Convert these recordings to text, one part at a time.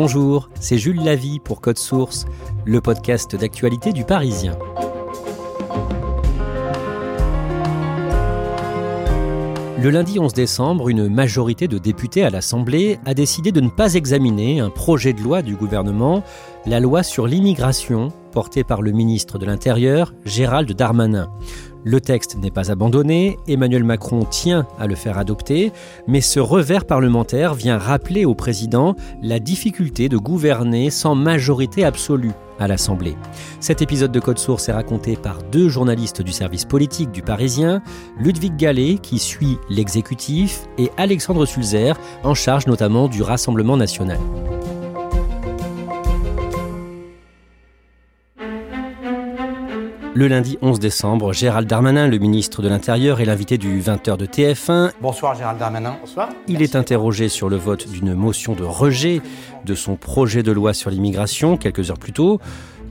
Bonjour, c'est Jules Lavie pour Code Source, le podcast d'actualité du Parisien. Le lundi 11 décembre, une majorité de députés à l'Assemblée a décidé de ne pas examiner un projet de loi du gouvernement, la loi sur l'immigration, portée par le ministre de l'Intérieur, Gérald Darmanin. Le texte n'est pas abandonné, Emmanuel Macron tient à le faire adopter, mais ce revers parlementaire vient rappeler au président la difficulté de gouverner sans majorité absolue à l'Assemblée. Cet épisode de Code Source est raconté par deux journalistes du service politique du Parisien, Ludwig Gallet qui suit l'exécutif et Alexandre Sulzer en charge notamment du Rassemblement national. Le lundi 11 décembre, Gérald Darmanin, le ministre de l'Intérieur, est l'invité du 20h de TF1. Bonsoir Gérald Darmanin. Bonsoir. Il est interrogé sur le vote d'une motion de rejet de son projet de loi sur l'immigration quelques heures plus tôt.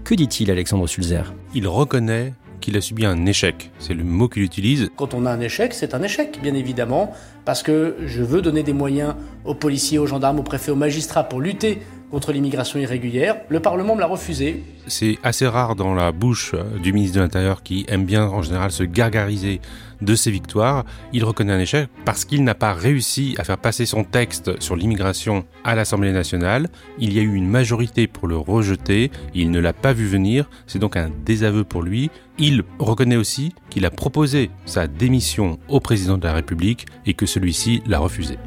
Que dit-il Alexandre Sulzer? Il reconnaît qu'il a subi un échec. C'est le mot qu'il utilise. Quand on a un échec, c'est un échec, bien évidemment, parce que je veux donner des moyens aux policiers, aux gendarmes, aux préfets, aux magistrats pour lutter contre l'immigration irrégulière. Le Parlement me l'a refusé. C'est assez rare dans la bouche euh, du ministre de l'Intérieur qui aime bien en général se gargariser de ses victoires. Il reconnaît un échec parce qu'il n'a pas réussi à faire passer son texte sur l'immigration à l'Assemblée nationale. Il y a eu une majorité pour le rejeter. Il ne l'a pas vu venir. C'est donc un désaveu pour lui. Il reconnaît aussi qu'il a proposé sa démission au président de la République et que celui-ci l'a refusé.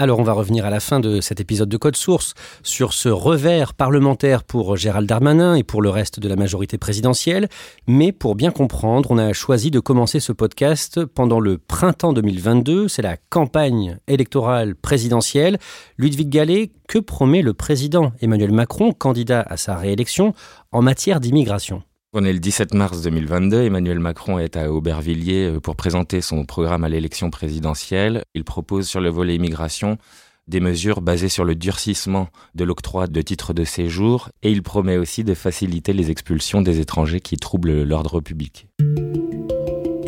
Alors on va revenir à la fin de cet épisode de Code Source sur ce revers parlementaire pour Gérald Darmanin et pour le reste de la majorité présidentielle. Mais pour bien comprendre, on a choisi de commencer ce podcast pendant le printemps 2022. C'est la campagne électorale présidentielle. Ludwig Gallet, que promet le président Emmanuel Macron, candidat à sa réélection, en matière d'immigration? On est le 17 mars 2022. Emmanuel Macron est à Aubervilliers euh, pour présenter son programme à l'élection présidentielle. Il propose sur le volet immigration des mesures basées sur le durcissement de l'octroi de titres de séjour et il promet aussi de faciliter les expulsions des étrangers qui troublent l'ordre public.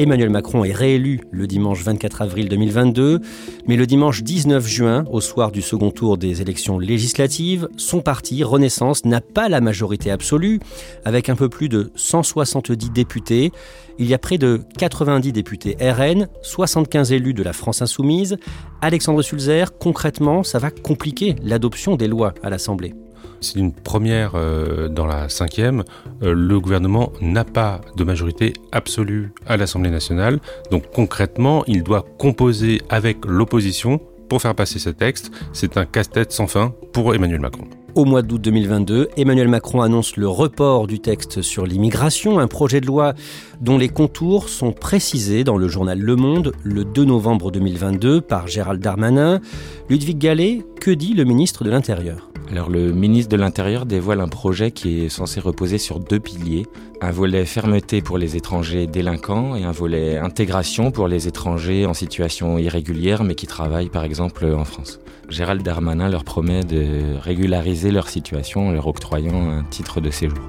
Emmanuel Macron est réélu le dimanche 24 avril 2022, mais le dimanche 19 juin, au soir du second tour des élections législatives, son parti, Renaissance, n'a pas la majorité absolue, avec un peu plus de 170 députés. Il y a près de 90 députés RN, 75 élus de la France insoumise. Alexandre Sulzer, concrètement, ça va compliquer l'adoption des lois à l'Assemblée. C'est une première euh, dans la cinquième. Euh, le gouvernement n'a pas de majorité absolue à l'Assemblée nationale. Donc concrètement, il doit composer avec l'opposition pour faire passer ce texte. C'est un casse-tête sans fin pour Emmanuel Macron. Au mois d'août 2022, Emmanuel Macron annonce le report du texte sur l'immigration, un projet de loi dont les contours sont précisés dans le journal Le Monde le 2 novembre 2022 par Gérald Darmanin. Ludwig Gallet, que dit le ministre de l'Intérieur? Alors le ministre de l'Intérieur dévoile un projet qui est censé reposer sur deux piliers, un volet fermeté pour les étrangers délinquants et un volet intégration pour les étrangers en situation irrégulière mais qui travaillent par exemple en France. Gérald Darmanin leur promet de régulariser leur situation en leur octroyant un titre de séjour.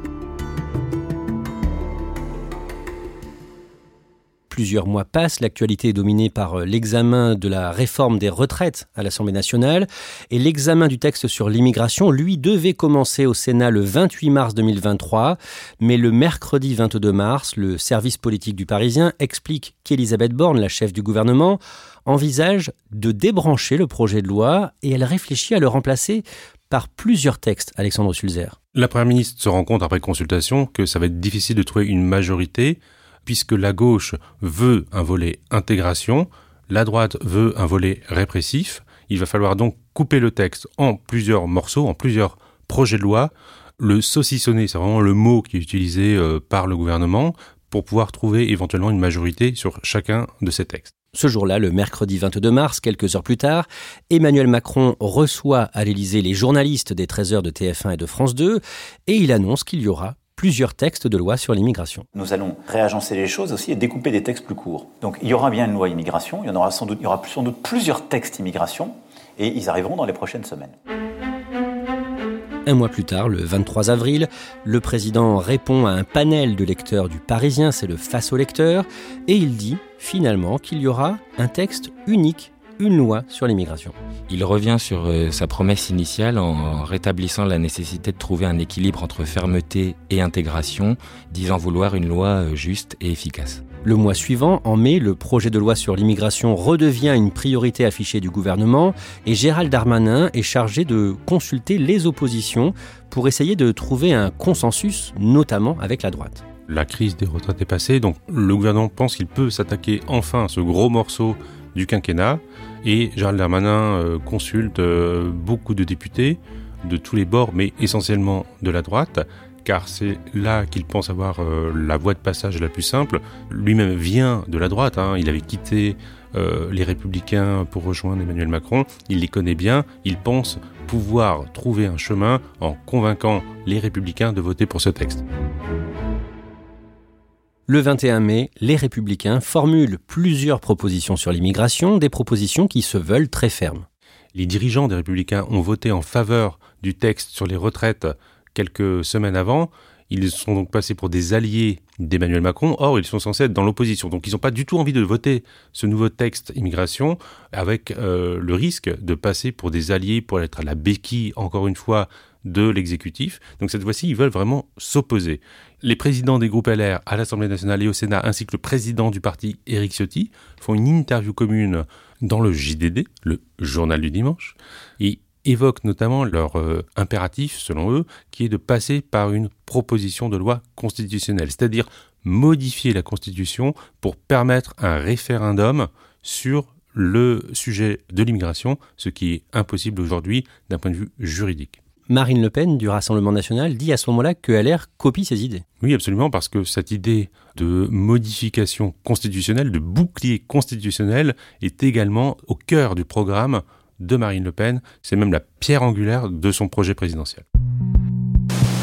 Plusieurs mois passent, l'actualité est dominée par euh, l'examen de la réforme des retraites à l'Assemblée nationale et l'examen du texte sur l'immigration, lui, devait commencer au Sénat le 28 mars 2023, mais le mercredi 22 mars, le service politique du Parisien explique qu'Elisabeth Borne, la chef du gouvernement, envisage de débrancher le projet de loi et elle réfléchit à le remplacer par plusieurs textes, Alexandre Sulzer. La Première ministre se rend compte après consultation que ça va être difficile de trouver une majorité puisque la gauche veut un volet intégration, la droite veut un volet répressif. Il va falloir donc couper le texte en plusieurs morceaux, en plusieurs projets de loi. Le saucissonner, c'est vraiment le mot qui est utilisé euh, par le gouvernement pour pouvoir trouver éventuellement une majorité sur chacun de ces textes. Ce jour-là, le mercredi 22 mars, quelques heures plus tard, Emmanuel Macron reçoit à l'Élysée les journalistes des 13 heures de TF1 et de France 2 et il annonce qu'il y aura plusieurs textes de loi sur l'immigration. Nous allons réagencer les choses aussi et découper des textes plus courts. Donc il y aura bien une loi immigration, il y en aura sans doute, il y aura sans doute plusieurs textes immigration et ils arriveront dans les prochaines semaines. Un mois plus tard, le 23 avril, le président répond à un panel de lecteurs du Parisien, c'est le face au lecteur, et il dit finalement qu'il y aura un texte unique une loi sur l'immigration. Il revient sur euh, sa promesse initiale en rétablissant la nécessité de trouver un équilibre entre fermeté et intégration, disant vouloir une loi euh, juste et efficace. Le mois suivant, en mai, le projet de loi sur l'immigration redevient une priorité affichée du gouvernement et Gérald Darmanin est chargé de consulter les oppositions pour essayer de trouver un consensus, notamment avec la droite. La crise des retraites est passée, donc le gouvernement pense qu'il peut s'attaquer enfin à ce gros morceau du quinquennat. Et Gérald Darmanin euh, consulte euh, beaucoup de députés de tous les bords, mais essentiellement de la droite, car c'est là qu'il pense avoir euh, la voie de passage la plus simple. Lui-même vient de la droite, hein. il avait quitté les républicains pour rejoindre Emmanuel Macron, il les connaît bien, il pense pouvoir trouver un chemin en convainquant les républicains de voter pour ce texte. Le 21 mai, les républicains formulent plusieurs propositions sur l'immigration, des propositions qui se veulent très fermes. Les dirigeants des républicains ont voté en faveur du texte sur les retraites quelques semaines avant. Ils sont donc passés pour des alliés d'Emmanuel Macron. Or, ils sont censés être dans l'opposition. Donc, ils n'ont pas du tout envie de voter ce nouveau texte immigration avec euh, le risque de passer pour des alliés, pour être à la béquille, encore une fois, de l'exécutif. Donc, cette fois-ci, ils veulent vraiment s'opposer. Les présidents des groupes LR à l'Assemblée nationale et au Sénat, ainsi que le président du parti, Éric Ciotti, font une interview commune dans le JDD, le journal du dimanche, et évoquent notamment leur euh, impératif, selon eux, qui est de passer par une proposition de loi constitutionnelle, c'est-à-dire modifier la Constitution pour permettre un référendum sur le sujet de l'immigration, ce qui est impossible aujourd'hui d'un point de vue juridique. Marine Le Pen du Rassemblement national dit à ce moment-là que LR copie ses idées. Oui, absolument, parce que cette idée de modification constitutionnelle, de bouclier constitutionnel, est également au cœur du programme de Marine Le Pen. C'est même la pierre angulaire de son projet présidentiel.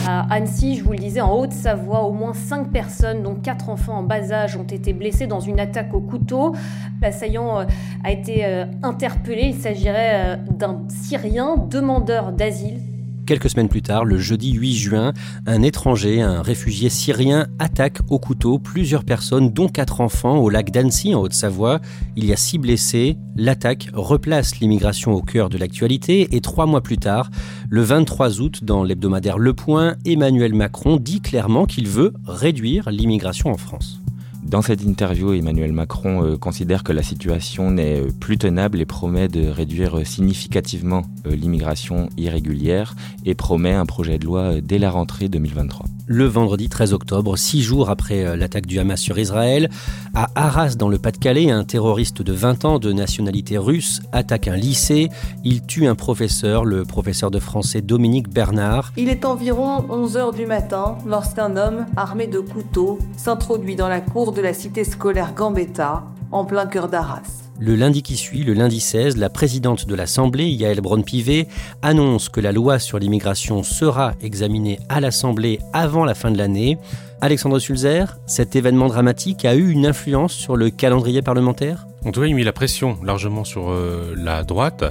À Annecy, je vous le disais, en Haute-Savoie, au moins 5 personnes, dont 4 enfants en bas âge, ont été blessés dans une attaque au couteau. L'assaillant euh, a été euh, interpellé. Il s'agirait euh, d'un Syrien demandeur d'asile Quelques semaines plus tard, le jeudi 8 juin, un étranger, un réfugié syrien, attaque au couteau plusieurs personnes, dont quatre enfants, au lac d'Annecy, en Haute-Savoie. Il y a six blessés. L'attaque replace l'immigration au cœur de l'actualité et trois mois plus tard, le 23 août, dans l'hebdomadaire Le Point, Emmanuel Macron dit clairement qu'il veut réduire l'immigration en France. Dans cette interview, Emmanuel Macron euh, considère que la situation n'est euh, plus tenable et promet de réduire euh, significativement l'immigration irrégulière et promet un projet de loi dès la rentrée 2023 le vendredi 13 octobre, six jours après euh, l'attaque du Hamas sur Israël. À Arras, dans le Pas-de-Calais, un terroriste de 20 ans de nationalité russe attaque un lycée. Il tue un professeur, le professeur de français Dominique Bernard. Il est environ 11 heures du matin lorsqu'un homme armé de couteau s'introduit dans la cour de la cité scolaire Gambetta, en plein cœur d'Arras. Le lundi qui suit, le lundi 16, la présidente de l'Assemblée, Yael Braun-Pivet, annonce que la loi sur l'immigration sera examinée à l'Assemblée avant la fin de l'année. Alexandre Sulzer, cet événement dramatique a eu une influence sur le calendrier parlementaire? En tout cas, il la pression largement sur euh, la droite,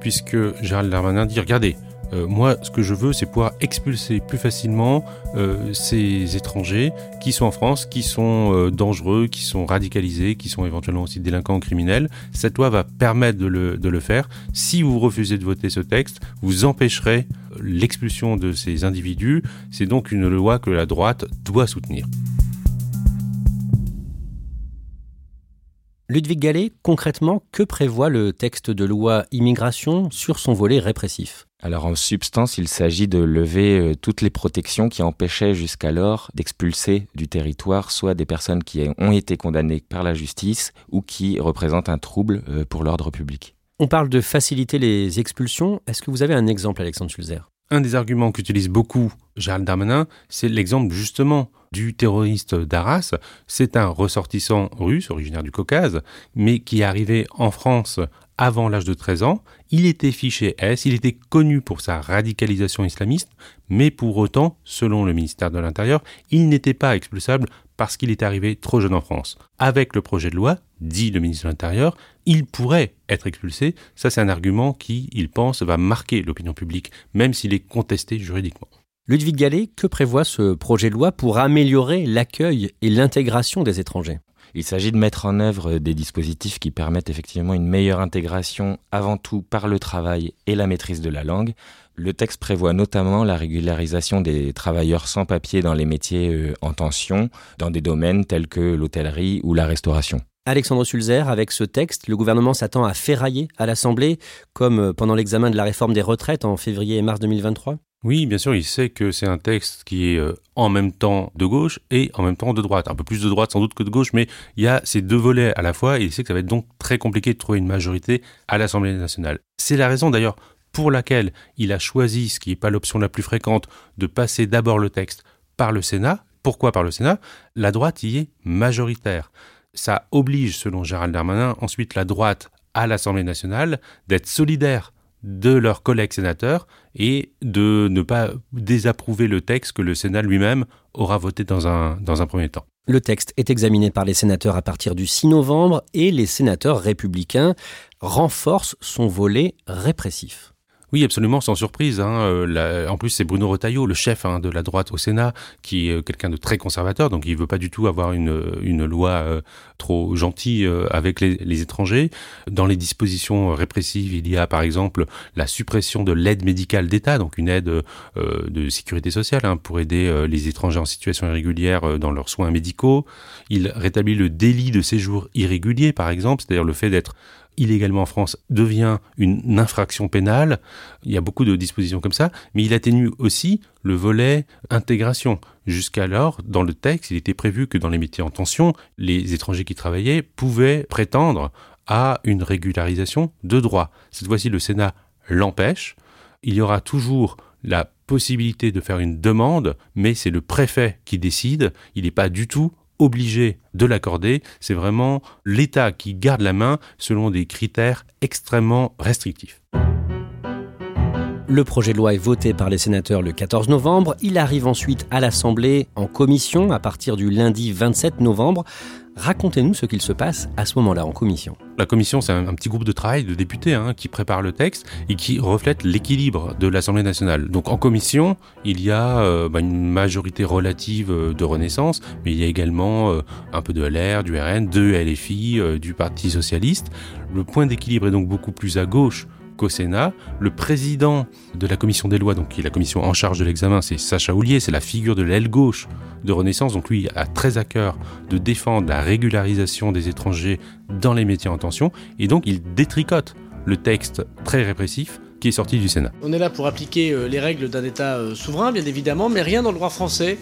puisque Gérald Darmanin dit regardez, Euh, moi, ce que je veux, c'est pouvoir expulser plus facilement euh, ces étrangers qui sont en France, qui sont euh, dangereux, qui sont radicalisés, qui sont éventuellement aussi délinquants ou criminels. Cette loi va permettre de le, de le faire. Si vous refusez de voter ce texte, vous empêcherez l'expulsion de ces individus. C'est donc une loi que la droite doit soutenir. Ludwig Gallet, concrètement, que prévoit le texte de loi immigration sur son volet répressif? Alors en substance, il s'agit de lever euh, toutes les protections qui empêchaient jusqu'alors d'expulser du territoire soit des personnes qui ont été condamnées par la justice ou qui représentent un trouble euh, pour l'ordre public. On parle de faciliter les expulsions. Est-ce que vous avez un exemple, Alexandre Schulzer? Un des arguments qu'utilise beaucoup Gérald Darmanin, c'est l'exemple justement du terroriste d'Arras. C'est un ressortissant russe, originaire du Caucase, mais qui est arrivé en France avant l'âge de 13 ans. Il était fiché S, il était connu pour sa radicalisation islamiste, mais pour autant, selon le ministère de l'Intérieur, il n'était pas expulsable parce qu'il est arrivé trop jeune en France. Avec le projet de loi, dit le ministre de l'Intérieur, il pourrait être expulsé. Ça, c'est un argument qui, il pense, va marquer l'opinion publique, même s'il est contesté juridiquement. Ludwig Gallet, que prévoit ce projet de loi pour améliorer l'accueil et l'intégration des étrangers? Il s'agit de mettre en œuvre des dispositifs qui permettent effectivement une meilleure intégration avant tout par le travail et la maîtrise de la langue. Le texte prévoit notamment la régularisation des travailleurs sans papier dans les métiers euh, en tension, dans des domaines tels que l'hôtellerie ou la restauration. Alexandre Sulzer, avec ce texte, le gouvernement s'attend à ferrailler à l'Assemblée, comme euh, pendant l'examen de la réforme des retraites en février et mars 2023 oui, bien sûr, il sait que c'est un texte qui est euh, en même temps de gauche et en même temps de droite. Un peu plus de droite sans doute que de gauche, mais il y a ces deux volets à la fois et il sait que ça va être donc très compliqué de trouver une majorité à l'Assemblée nationale. C'est la raison d'ailleurs pour laquelle il a choisi, ce qui n'est pas l'option la plus fréquente, de passer d'abord le texte par le Sénat. Pourquoi par le Sénat? La droite y est majoritaire. Ça oblige, selon Gérald Darmanin, ensuite la droite à l'Assemblée nationale d'être solidaire de leurs collègues sénateurs et de ne pas désapprouver le texte que le Sénat lui-même aura voté dans un, premier temps. Le texte est examiné par les sénateurs à partir du 6 novembre et les sénateurs républicains renforcent son volet répressif. Oui, absolument, sans surprise. Hein. Euh, en plus, c'est Bruno Retailleau, le chef hein, de la droite au Sénat, qui est euh, quelqu'un de très conservateur, donc il veut pas du tout avoir une, une loi euh, trop gentille avec les, les, étrangers. Dans les dispositions répressives, il y a par exemple la suppression de l'aide médicale d'État, donc une aide de sécurité sociale hein, pour aider les étrangers en situation irrégulière dans leurs soins médicaux. Il rétablit le délit de séjour irrégulier, par exemple, c'est-à-dire le fait d'être illégalement en France devient une infraction pénale. Il y a beaucoup de dispositions comme ça, mais il atténue aussi le volet intégration. Jusqu'alors, dans le texte, il était prévu que dans les métiers en tension, les étrangers qui travaillaient pouvaient prétendre à une régularisation de droit. Cette fois-ci, le Sénat l'empêche. Il y aura toujours la possibilité de faire une demande, mais c'est le préfet qui décide. Il n'est pas du tout obligé de l'accorder, c'est vraiment l'État qui garde la main selon des critères extrêmement restrictifs. Le projet de loi est voté par les sénateurs le 14 novembre. Il arrive ensuite à l'Assemblée en commission à partir du lundi 27 novembre. Racontez-nous ce qu'il se passe à ce moment-là en commission. La commission, c'est un, petit groupe de travail de députés hein, qui prépare le texte et qui reflète l'équilibre de l'Assemblée nationale. Donc en commission, il y a euh, bah, une majorité relative euh, de Renaissance, mais il y a également euh, un peu de LR, du RN, de LFI, du Parti socialiste. Le point d'équilibre est donc beaucoup plus à gauche Sénat. Le président de la commission des lois, donc qui est la commission en charge de l'examen, c'est Sacha Houlier, c'est la figure de l'aile gauche de Renaissance. Donc lui a très à cœur de défendre la régularisation des étrangers dans les métiers en tension. Et donc il détricote le texte très répressif qui est sorti du Sénat. On est là pour appliquer euh, les règles d'un État euh, souverain, bien évidemment, mais rien dans le droit français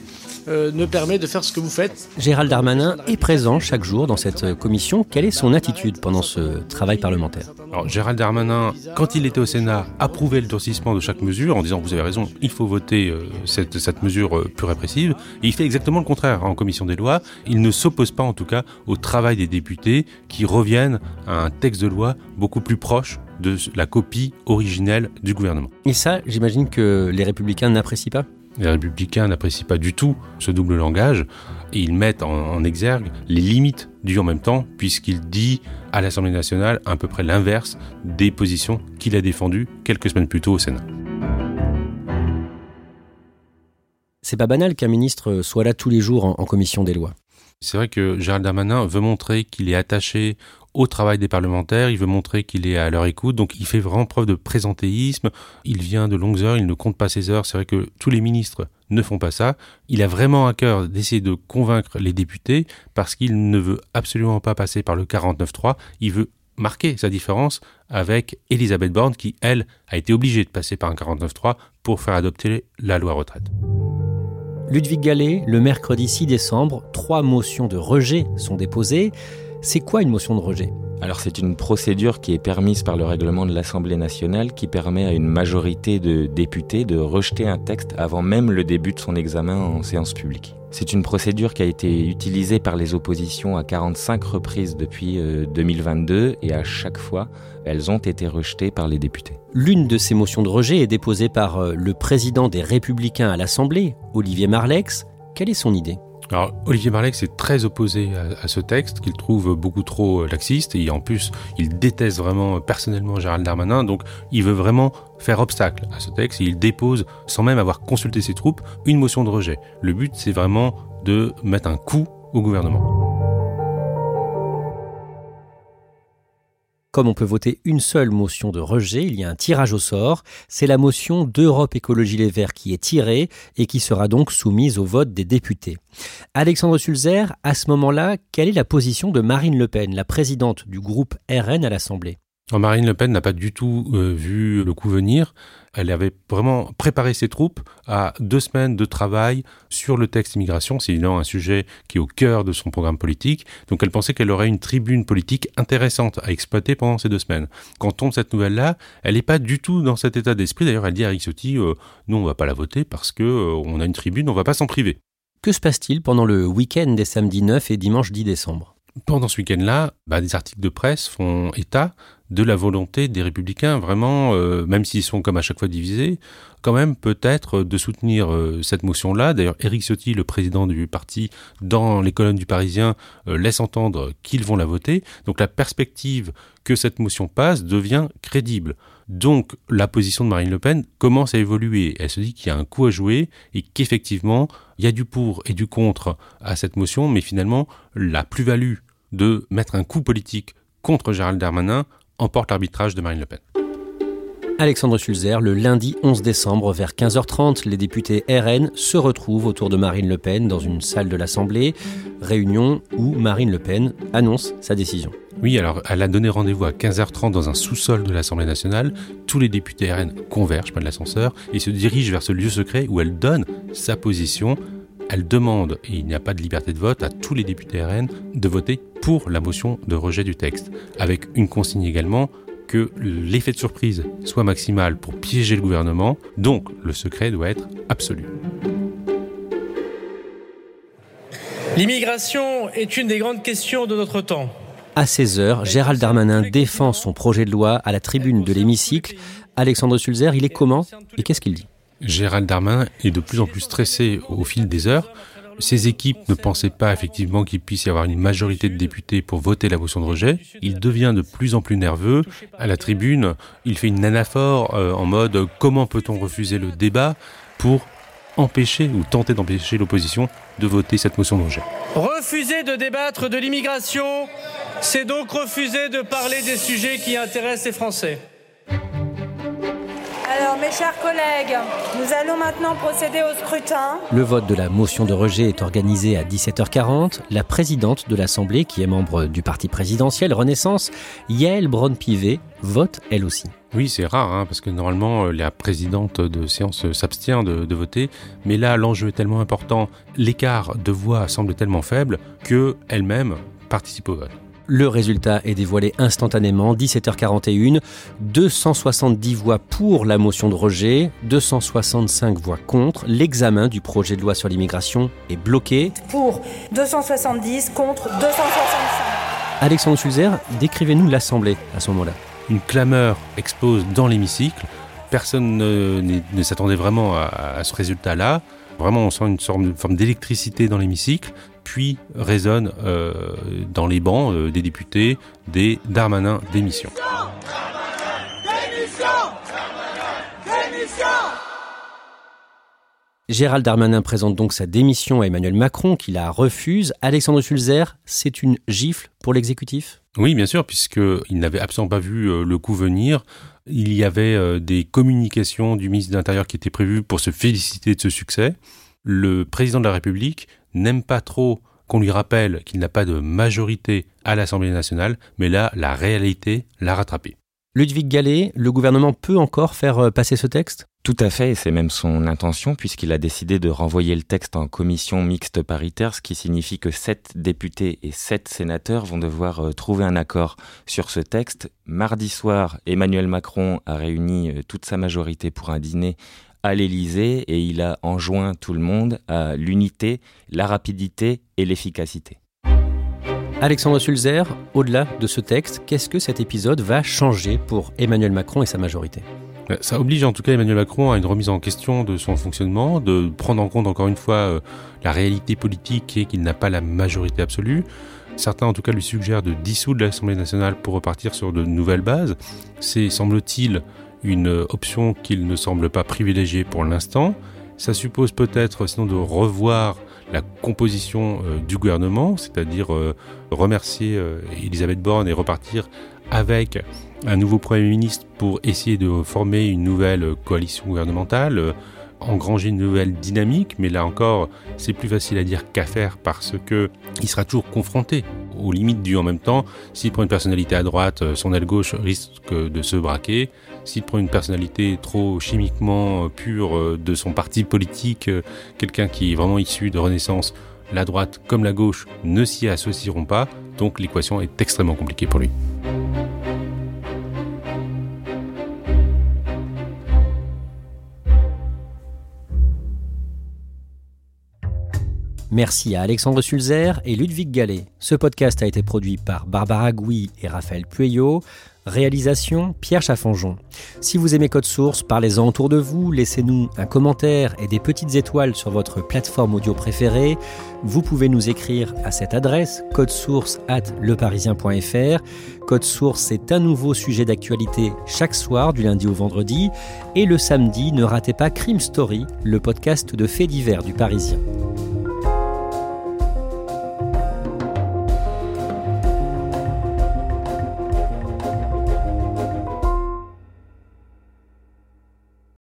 euh, ne permet de faire ce que vous faites. Gérald Darmanin est présent chaque jour dans cette commission. Quelle est son attitude pendant ce travail parlementaire? Alors, Gérald Darmanin, quand il était au Sénat, approuvait le durcissement de chaque mesure en disant vous avez raison, il faut voter cette, cette, mesure plus répressive. Et il fait exactement le contraire en commission des lois. Il ne s'oppose pas en tout cas au travail des députés qui reviennent à un texte de loi beaucoup plus proche de la copie originelle du gouvernement. Et ça, j'imagine que les républicains n'apprécient pas les républicains n'apprécient pas du tout ce double langage et ils mettent en, exergue les limites du en même temps puisqu'il dit à l'Assemblée nationale à peu près l'inverse des positions qu'il a défendues quelques semaines plus tôt au Sénat. C'est pas banal qu'un ministre soit là tous les jours en, commission des lois. C'est vrai que Gérald Darmanin veut montrer qu'il est attaché au travail des parlementaires, il veut montrer qu'il est à leur écoute, donc il fait vraiment preuve de présentéisme, il vient de longues heures, il ne compte pas ses heures, c'est vrai que tous les ministres ne font pas ça, il a vraiment à cœur d'essayer de convaincre les députés parce qu'il ne veut absolument pas passer par le 49-3, il veut marquer sa différence avec Elisabeth Borne qui, elle, a été obligée de passer par un 49-3 pour faire adopter la loi retraite. Ludwig Gallet, le mercredi 6 décembre, trois motions de rejet sont déposées. C'est quoi une motion de rejet? Alors c'est une procédure qui est permise par le règlement de l'Assemblée nationale qui permet à une majorité de députés de rejeter un texte avant même le début de son examen en séance publique. C'est une procédure qui a été utilisée par les oppositions à 45 reprises depuis 2022 euh, et à chaque fois, elles ont été rejetées par les députés. L'une de ces motions de rejet est déposée par euh, le président des Républicains à l'Assemblée, Olivier Marlex. Quelle est son idée? Alors, Olivier Marlex est très opposé à, ce texte, qu'il trouve beaucoup trop laxiste, et en plus, il déteste vraiment personnellement Gérald Darmanin, donc il veut vraiment faire obstacle à ce texte, et il dépose, sans même avoir consulté ses troupes, une motion de rejet. Le but, c'est vraiment de mettre un coup au gouvernement. Comme on peut voter une seule motion de rejet, il y a un tirage au sort. C'est la motion d'Europe Écologie Les Verts qui est tirée et qui sera donc soumise au vote des députés. Alexandre Sulzer, à ce moment-là, quelle est la position de Marine Le Pen, la présidente du groupe RN à l'Assemblée? Marine Le Pen n'a pas du tout euh, vu le coup venir. Elle avait vraiment préparé ses troupes à deux semaines de travail sur le texte immigration. C'est un sujet qui est au cœur de son programme politique. Donc elle pensait qu'elle aurait une tribune politique intéressante à exploiter pendant ces deux semaines. Quand tombe cette nouvelle-là, elle n'est pas du tout dans cet état d'esprit. D'ailleurs, elle dit à Eric Ciotti, euh, nous on va pas la voter parce que euh, on a une tribune, on va pas s'en priver. Que se passe-t-il pendant le week-end des samedis 9 et dimanche 10 décembre? Pendant ce week-end-là, bah, des articles de presse font état de la volonté des républicains, vraiment, euh, même s'ils sont comme à chaque fois divisés, quand même peut-être de soutenir euh, cette motion-là. D'ailleurs, Éric Ciotti, le président du parti, dans les colonnes du Parisien, euh, laisse entendre qu'ils vont la voter. Donc la perspective que cette motion passe devient crédible. Donc la position de Marine Le Pen commence à évoluer. Elle se dit qu'il y a un coup à jouer et qu'effectivement, il y a du pour et du contre à cette motion, mais finalement, la plus-value de mettre un coup politique contre Gérald Darmanin emporte l'arbitrage de Marine Le Pen. Alexandre Sulzer, le lundi 11 décembre vers 15h30, les députés RN se retrouvent autour de Marine Le Pen dans une salle de l'Assemblée, réunion où Marine Le Pen annonce sa décision. Oui, alors elle a donné rendez-vous à 15h30 dans un sous-sol de l'Assemblée nationale. Tous les députés RN convergent, pas de l'ascenseur, et se dirigent vers ce lieu secret où elle donne sa position. Elle demande, et il n'y a pas de liberté de vote, à tous les députés RN de voter pour la motion de rejet du texte, avec une consigne également que l'effet de surprise soit maximal pour piéger le gouvernement, donc le secret doit être absolu. L'immigration est une des grandes questions de notre temps. À 16h, Gérald Darmanin défend son projet de loi à la tribune de l'hémicycle. Alexandre Sulzer, il est comment et qu'est-ce qu'il dit? Gérald Darmanin est de plus en plus stressé au fil des heures. Ses équipes ne pensaient pas effectivement qu'il puisse y avoir une majorité de députés pour voter la motion de rejet. Il devient de plus en plus nerveux. À la tribune, il fait une anaphore euh, en mode comment peut-on refuser le débat pour empêcher ou tenter d'empêcher l'opposition de voter cette motion de rejet? Refuser de débattre de l'immigration, c'est donc refuser de parler des sujets qui intéressent les Français. Alors, mes chers collègues, nous allons maintenant procéder au scrutin. Le vote de la motion de rejet est organisé à 17h40. La présidente de l'Assemblée, qui est membre du parti présidentiel Renaissance, Yael Braun-Pivet, vote elle aussi. Oui, c'est rare, hein, parce que normalement, euh, la présidente de séance s'abstient de, de, voter. Mais là, l'enjeu est tellement important, l'écart de voix semble tellement faible, qu'elle-même participe au vote. Le résultat est dévoilé instantanément, 17h41, 270 voix pour la motion de rejet, 265 voix contre. L'examen du projet de loi sur l'immigration est bloqué. Pour 270, contre 265. Alexandre Sulzer, décrivez-nous l'Assemblée à ce moment-là. Une clameur explose dans l'hémicycle. Personne ne, s'attendait vraiment à, ce résultat-là. Vraiment, on sent une forme d'électricité dans l'hémicycle puis résonne euh, dans les bancs euh, des députés des Darmanin démission. Gérald Darmanin présente donc sa démission à Emmanuel Macron, qui la refuse. Alexandre Sulzer, c'est une gifle pour l'exécutif? Oui, bien sûr, puisqu'il n'avait absolument pas vu euh, le coup venir. Il y avait des communications du ministre de l'Intérieur qui étaient prévues pour se féliciter de ce succès. Le président de la République n'aime pas trop qu'on lui rappelle qu'il n'a pas de majorité à l'Assemblée nationale, mais là, la réalité l'a rattrapé. Ludwig Gallet, le gouvernement peut encore faire euh, passer ce texte? Tout à fait, et c'est même son intention, puisqu'il a décidé de renvoyer le texte en commission mixte paritaire, ce qui signifie que sept députés et sept sénateurs vont devoir euh, trouver un accord sur ce texte. Mardi soir, Emmanuel Macron a réuni euh, toute sa majorité pour un dîner à l'Élysée et il a enjoint tout le monde à l'unité, la rapidité et l'efficacité. Alexandre Sulzer, au-delà de ce texte, qu'est-ce que cet épisode va changer pour Emmanuel Macron et sa majorité? Euh, ça oblige en tout cas Emmanuel Macron à une remise en question de son fonctionnement, de prendre en compte encore une fois euh, la réalité politique et qu'il n'a pas la majorité absolue. Certains en tout cas lui suggèrent de dissoudre l'Assemblée nationale pour repartir sur de nouvelles bases. C'est, semble-t-il, une option qu'il ne semble pas privilégier pour l'instant. Ça suppose peut-être sinon de revoir la composition euh, du gouvernement, c'est-à-dire euh, remercier euh, Elisabeth Borne et repartir avec un nouveau Premier ministre pour essayer de former une nouvelle coalition gouvernementale, engranger une nouvelle dynamique, mais là encore, c'est plus facile à dire qu'à faire parce que il sera toujours confronté aux limites du en même temps. S'il prend une personnalité à droite, son aile gauche risque de se braquer. S'il prend une personnalité trop chimiquement pure de son parti politique, quelqu'un qui est vraiment issu de Renaissance, la droite comme la gauche ne s'y associeront pas, donc l'équation est extrêmement compliquée pour lui. Merci à Alexandre Sulzer et Ludwig Gallet. Ce podcast a été produit par Barbara Gouy et Raphaël Pueyo. Réalisation Pierre Chaffanjon. Si vous aimez Code Source, parlez-en autour de vous, laissez-nous un commentaire et des petites étoiles sur votre plateforme audio préférée. Vous pouvez nous écrire à cette adresse codesource at leparisien.fr. Code Source, c'est un nouveau sujet d'actualité chaque soir du lundi au vendredi. Et le samedi, ne ratez pas Crime Story, le podcast de faits divers du Parisien.